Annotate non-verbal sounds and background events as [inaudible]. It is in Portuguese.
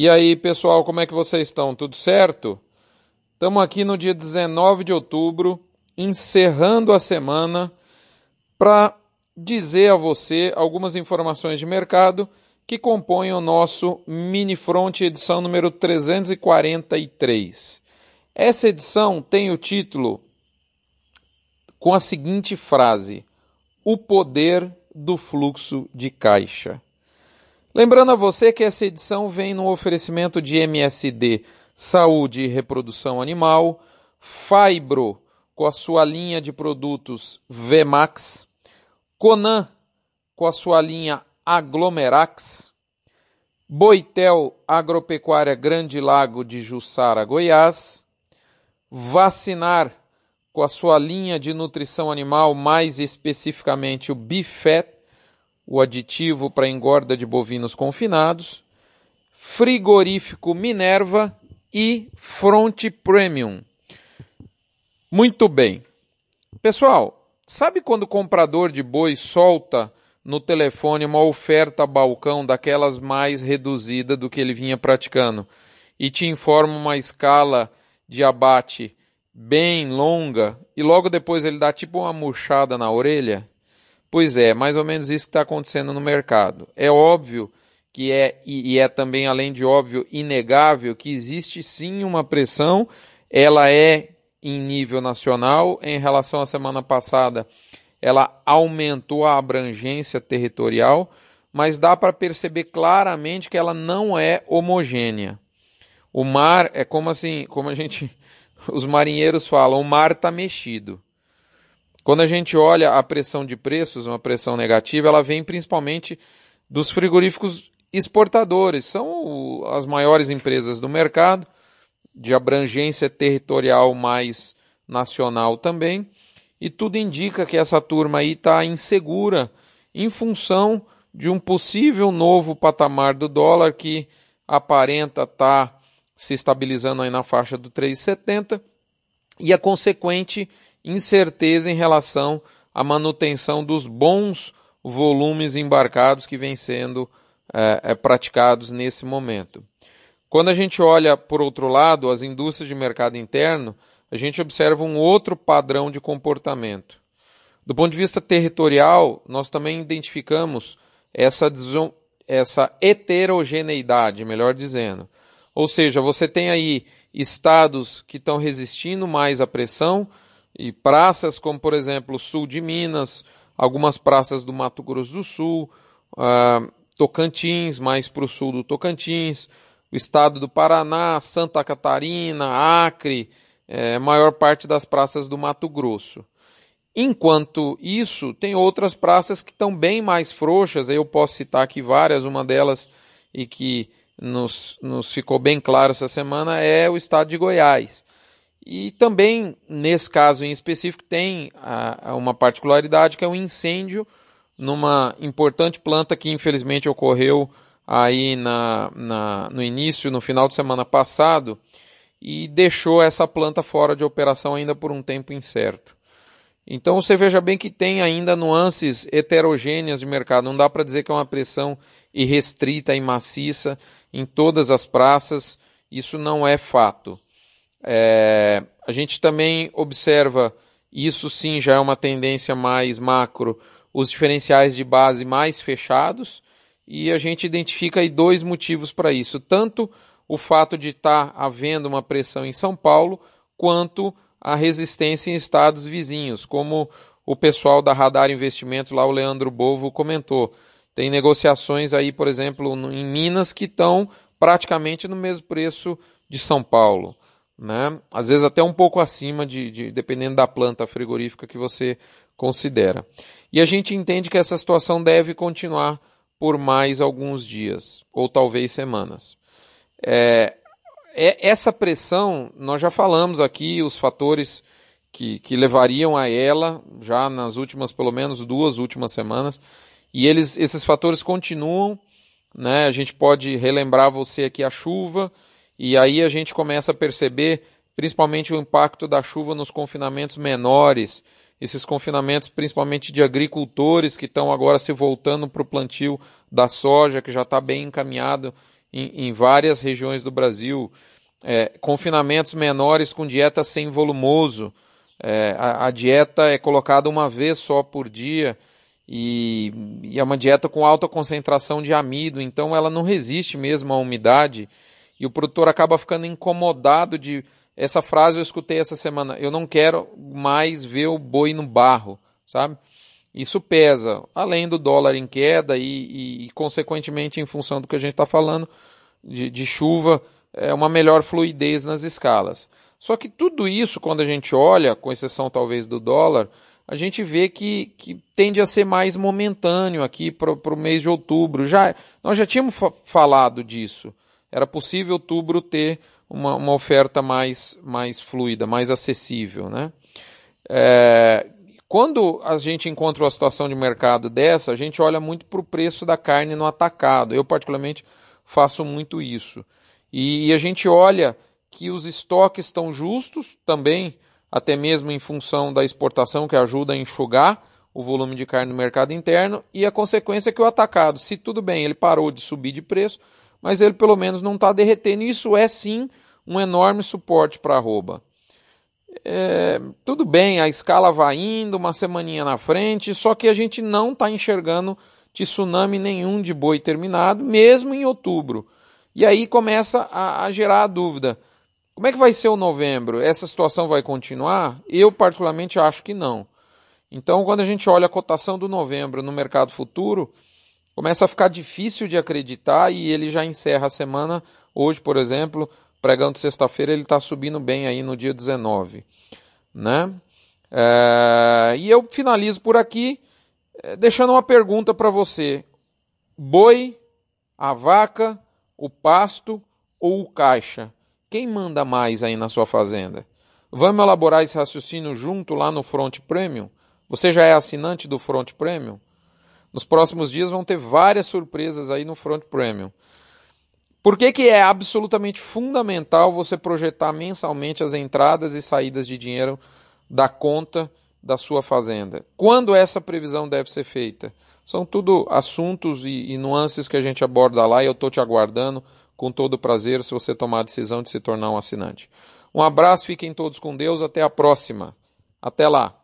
E aí, pessoal, como é que vocês estão? Tudo certo? Estamos aqui no dia 19 de outubro, encerrando a semana, para dizer a você algumas informações de mercado que compõem o nosso Mini Front edição número 343. Essa edição tem o título com a seguinte frase: O poder do fluxo de caixa. Lembrando a você que essa edição vem no oferecimento de MSD Saúde e Reprodução Animal, Fibro com a sua linha de produtos Vmax, Conan com a sua linha Aglomerax, Boitel Agropecuária Grande Lago de Jussara, Goiás, Vacinar com a sua linha de nutrição animal, mais especificamente o Bifet, o aditivo para engorda de bovinos confinados, frigorífico Minerva e Front Premium. Muito bem. Pessoal, sabe quando o comprador de boi solta no telefone uma oferta balcão daquelas mais reduzida do que ele vinha praticando e te informa uma escala de abate bem longa e logo depois ele dá tipo uma murchada na orelha? Pois é, mais ou menos isso que está acontecendo no mercado. É óbvio que é, e é também, além de óbvio, inegável, que existe sim uma pressão, ela é em nível nacional, em relação à semana passada, ela aumentou a abrangência territorial, mas dá para perceber claramente que ela não é homogênea. O mar é como assim, como a gente, [laughs] os marinheiros falam, o mar está mexido. Quando a gente olha a pressão de preços, uma pressão negativa, ela vem principalmente dos frigoríficos exportadores. São as maiores empresas do mercado, de abrangência territorial mais nacional também. E tudo indica que essa turma aí está insegura em função de um possível novo patamar do dólar que aparenta estar tá se estabilizando aí na faixa do 3,70 e a consequente incerteza em relação à manutenção dos bons volumes embarcados que vêm sendo é, é, praticados nesse momento. Quando a gente olha, por outro lado, as indústrias de mercado interno, a gente observa um outro padrão de comportamento. Do ponto de vista territorial, nós também identificamos essa, essa heterogeneidade, melhor dizendo. Ou seja, você tem aí estados que estão resistindo mais à pressão, e praças como, por exemplo, o sul de Minas, algumas praças do Mato Grosso do Sul, uh, Tocantins, mais para o sul do Tocantins, o estado do Paraná, Santa Catarina, Acre, é, maior parte das praças do Mato Grosso. Enquanto isso, tem outras praças que estão bem mais frouxas, eu posso citar aqui várias, uma delas e que nos, nos ficou bem claro essa semana é o estado de Goiás. E também, nesse caso em específico, tem a, a uma particularidade que é um incêndio numa importante planta que infelizmente ocorreu aí na, na, no início, no final de semana passado, e deixou essa planta fora de operação ainda por um tempo incerto. Então você veja bem que tem ainda nuances heterogêneas de mercado. Não dá para dizer que é uma pressão irrestrita e maciça em todas as praças. Isso não é fato. É, a gente também observa, isso sim já é uma tendência mais macro, os diferenciais de base mais fechados, e a gente identifica aí dois motivos para isso: tanto o fato de estar tá havendo uma pressão em São Paulo, quanto a resistência em estados vizinhos, como o pessoal da Radar Investimentos, lá o Leandro Bovo comentou. Tem negociações aí, por exemplo, em Minas que estão praticamente no mesmo preço de São Paulo né? Às vezes até um pouco acima de, de, dependendo da planta frigorífica que você considera. E a gente entende que essa situação deve continuar por mais alguns dias ou talvez semanas. É, é, essa pressão, nós já falamos aqui os fatores que, que levariam a ela já nas últimas, pelo menos duas últimas semanas, e eles, esses fatores continuam. Né? A gente pode relembrar você aqui a chuva, e aí a gente começa a perceber principalmente o impacto da chuva nos confinamentos menores, esses confinamentos principalmente de agricultores que estão agora se voltando para o plantio da soja, que já está bem encaminhado em, em várias regiões do Brasil, é, confinamentos menores com dieta sem volumoso. É, a, a, dieta é colocada uma vez só por dia e, e, é uma dieta com alta concentração de amido, então ela não resiste mesmo à umidade e o produtor acaba ficando incomodado de. Essa frase eu escutei essa semana. Eu não quero mais ver o boi no barro, sabe? Isso pesa, além do dólar em queda e, e, e consequentemente, em função do que a gente está falando de, de chuva, é uma melhor fluidez nas escalas. Só que tudo isso, quando a gente olha, com exceção talvez do dólar, a gente vê que, que tende a ser mais momentâneo aqui para o mês de outubro. Já, nós já tínhamos fa falado disso. Era possível outubro ter uma, uma oferta mais, mais fluida, mais acessível. Né? É, quando a gente encontra uma situação de mercado dessa, a gente olha muito para o preço da carne no atacado. Eu, particularmente, faço muito isso. E, e a gente olha que os estoques estão justos também, até mesmo em função da exportação, que ajuda a enxugar o volume de carne no mercado interno, e a consequência é que o atacado, se tudo bem, ele parou de subir de preço, mas ele pelo menos não está derretendo. Isso é sim um enorme suporte para a arroba. É, tudo bem, a escala vai indo, uma semaninha na frente, só que a gente não está enxergando tsunami nenhum de boi terminado, mesmo em outubro. E aí começa a, a gerar a dúvida. Como é que vai ser o novembro? Essa situação vai continuar? Eu, particularmente, acho que não. Então, quando a gente olha a cotação do novembro no mercado futuro, começa a ficar difícil de acreditar e ele já encerra a semana. Hoje, por exemplo, pregando sexta-feira, ele está subindo bem aí no dia 19. Né? É, e eu finalizo por aqui é, deixando uma pergunta para você: boi, a vaca, o pasto ou o caixa? Quem manda mais aí na sua fazenda? Vamos elaborar esse raciocínio junto lá no Front Premium? Você já é assinante do Front Premium? Nos próximos dias vão ter várias surpresas aí no Front Premium. Por que, que é absolutamente fundamental você projetar mensalmente as entradas e saídas de dinheiro da conta da sua fazenda? Quando essa previsão deve ser feita? São tudo assuntos e, e nuances que a gente aborda lá e eu estou te aguardando com todo prazer se você tomar a decisão de se tornar um assinante. Um abraço, fiquem todos com Deus, até a próxima. Até lá.